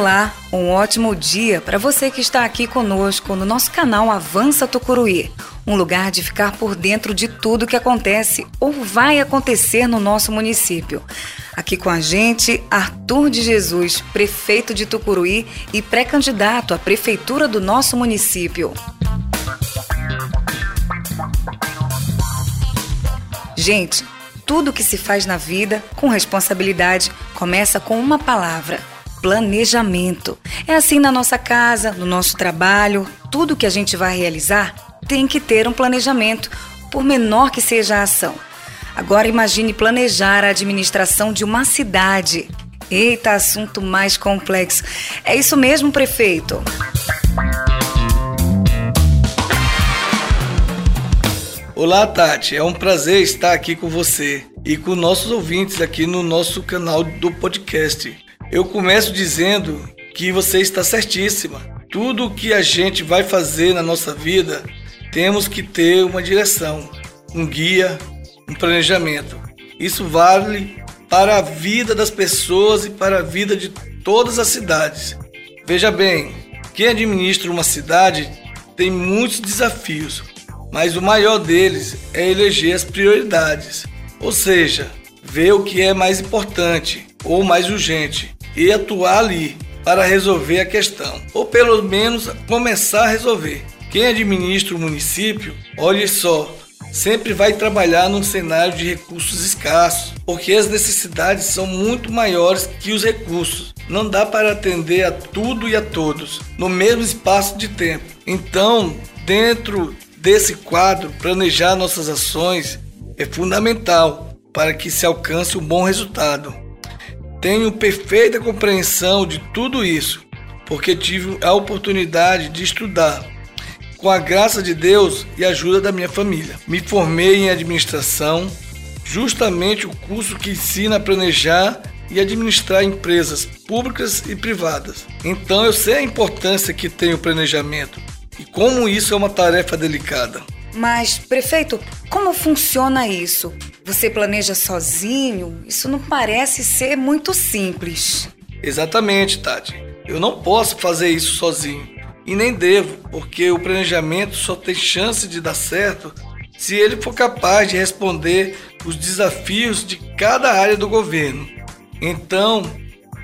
Olá, um ótimo dia para você que está aqui conosco no nosso canal Avança Tucuruí, um lugar de ficar por dentro de tudo que acontece ou vai acontecer no nosso município. Aqui com a gente, Arthur de Jesus, prefeito de Tucuruí e pré-candidato à prefeitura do nosso município. Gente, tudo que se faz na vida com responsabilidade começa com uma palavra: planejamento. É assim na nossa casa, no nosso trabalho, tudo que a gente vai realizar tem que ter um planejamento, por menor que seja a ação. Agora imagine planejar a administração de uma cidade. Eita, assunto mais complexo. É isso mesmo, prefeito. Olá, Tati. É um prazer estar aqui com você e com nossos ouvintes aqui no nosso canal do podcast. Eu começo dizendo que você está certíssima. Tudo o que a gente vai fazer na nossa vida, temos que ter uma direção, um guia, um planejamento. Isso vale para a vida das pessoas e para a vida de todas as cidades. Veja bem, quem administra uma cidade tem muitos desafios, mas o maior deles é eleger as prioridades, ou seja, ver o que é mais importante ou mais urgente e atuar ali para resolver a questão, ou pelo menos começar a resolver. Quem administra o município, olhe só, sempre vai trabalhar num cenário de recursos escassos, porque as necessidades são muito maiores que os recursos. Não dá para atender a tudo e a todos no mesmo espaço de tempo. Então, dentro desse quadro, planejar nossas ações é fundamental para que se alcance um bom resultado. Tenho perfeita compreensão de tudo isso, porque tive a oportunidade de estudar com a graça de Deus e ajuda da minha família. Me formei em administração, justamente o curso que ensina a planejar e administrar empresas públicas e privadas. Então eu sei a importância que tem o planejamento e como isso é uma tarefa delicada. Mas, prefeito, como funciona isso? Você planeja sozinho? Isso não parece ser muito simples. Exatamente, Tati. Eu não posso fazer isso sozinho. E nem devo, porque o planejamento só tem chance de dar certo se ele for capaz de responder os desafios de cada área do governo. Então,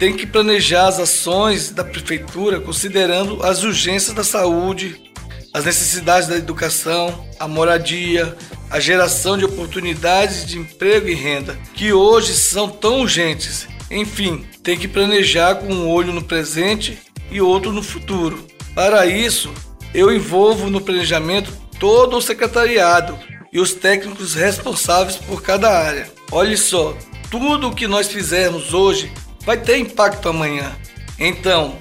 tem que planejar as ações da prefeitura considerando as urgências da saúde, as necessidades da educação, a moradia, a geração de oportunidades de emprego e renda, que hoje são tão urgentes. Enfim, tem que planejar com um olho no presente e outro no futuro. Para isso, eu envolvo no planejamento todo o secretariado e os técnicos responsáveis por cada área. Olhe só, tudo o que nós fizermos hoje vai ter impacto amanhã. Então,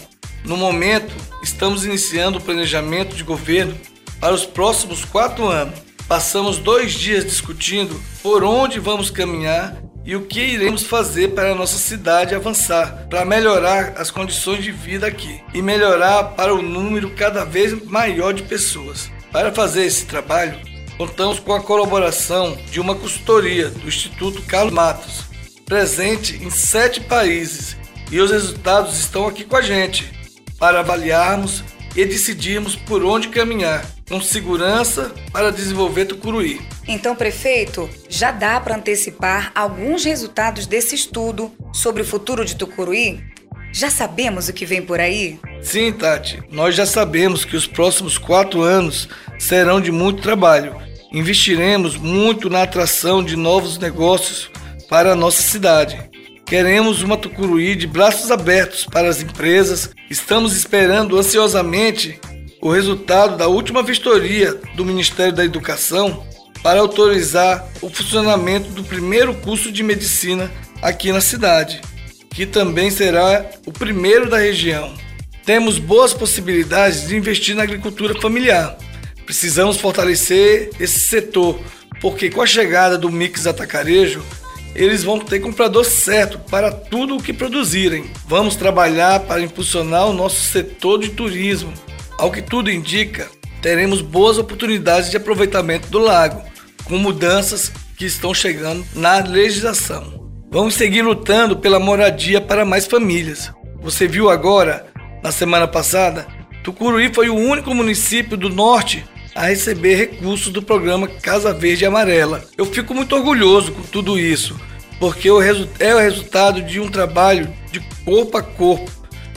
no momento, estamos iniciando o planejamento de governo para os próximos quatro anos. Passamos dois dias discutindo por onde vamos caminhar e o que iremos fazer para a nossa cidade avançar, para melhorar as condições de vida aqui e melhorar para o número cada vez maior de pessoas. Para fazer esse trabalho, contamos com a colaboração de uma consultoria do Instituto Carlos Matos, presente em sete países, e os resultados estão aqui com a gente para avaliarmos e decidirmos por onde caminhar, com segurança para desenvolver Tucuruí. Então, prefeito, já dá para antecipar alguns resultados desse estudo sobre o futuro de Tucuruí? Já sabemos o que vem por aí? Sim, Tati. Nós já sabemos que os próximos quatro anos serão de muito trabalho. Investiremos muito na atração de novos negócios para a nossa cidade. Queremos uma Tucuruí de braços abertos para as empresas. Estamos esperando ansiosamente o resultado da última vistoria do Ministério da Educação para autorizar o funcionamento do primeiro curso de medicina aqui na cidade, que também será o primeiro da região. Temos boas possibilidades de investir na agricultura familiar. Precisamos fortalecer esse setor, porque com a chegada do mix atacarejo, eles vão ter comprador certo para tudo o que produzirem. Vamos trabalhar para impulsionar o nosso setor de turismo. Ao que tudo indica, teremos boas oportunidades de aproveitamento do lago, com mudanças que estão chegando na legislação. Vamos seguir lutando pela moradia para mais famílias. Você viu agora, na semana passada, Tucuruí foi o único município do norte a receber recursos do programa Casa Verde e Amarela. Eu fico muito orgulhoso com tudo isso, porque é o resultado de um trabalho de corpo a corpo,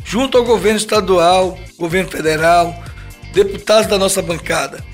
junto ao governo estadual, governo federal, deputados da nossa bancada.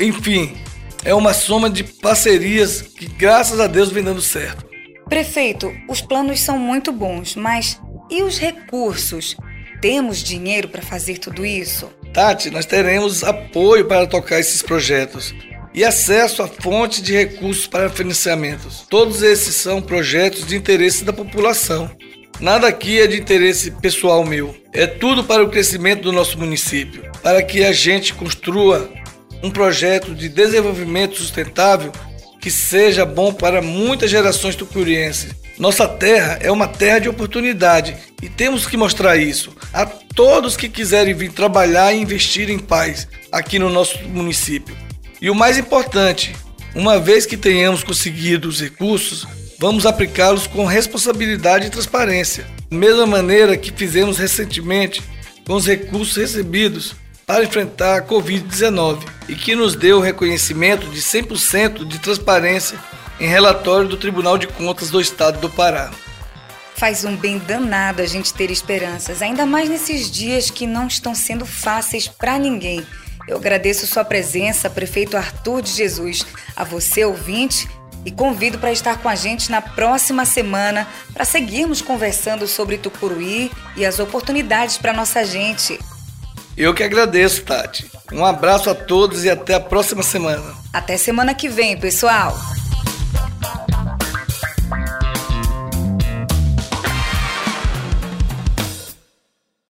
Enfim, é uma soma de parcerias que, graças a Deus, vem dando certo. Prefeito, os planos são muito bons, mas e os recursos? Temos dinheiro para fazer tudo isso? Tati, nós teremos apoio para tocar esses projetos e acesso a fontes de recursos para financiamentos. Todos esses são projetos de interesse da população. Nada aqui é de interesse pessoal meu. É tudo para o crescimento do nosso município, para que a gente construa um projeto de desenvolvimento sustentável que seja bom para muitas gerações tucurienses. Nossa terra é uma terra de oportunidade e temos que mostrar isso a todos que quiserem vir trabalhar e investir em paz aqui no nosso município. E o mais importante, uma vez que tenhamos conseguido os recursos, vamos aplicá-los com responsabilidade e transparência, da mesma maneira que fizemos recentemente com os recursos recebidos para enfrentar a Covid-19 e que nos deu o reconhecimento de 100% de transparência em relatório do Tribunal de Contas do Estado do Pará. Faz um bem danado a gente ter esperanças, ainda mais nesses dias que não estão sendo fáceis para ninguém. Eu agradeço sua presença, prefeito Arthur de Jesus, a você ouvinte e convido para estar com a gente na próxima semana para seguirmos conversando sobre Tucuruí e as oportunidades para nossa gente. Eu que agradeço, Tati. Um abraço a todos e até a próxima semana. Até semana que vem, pessoal.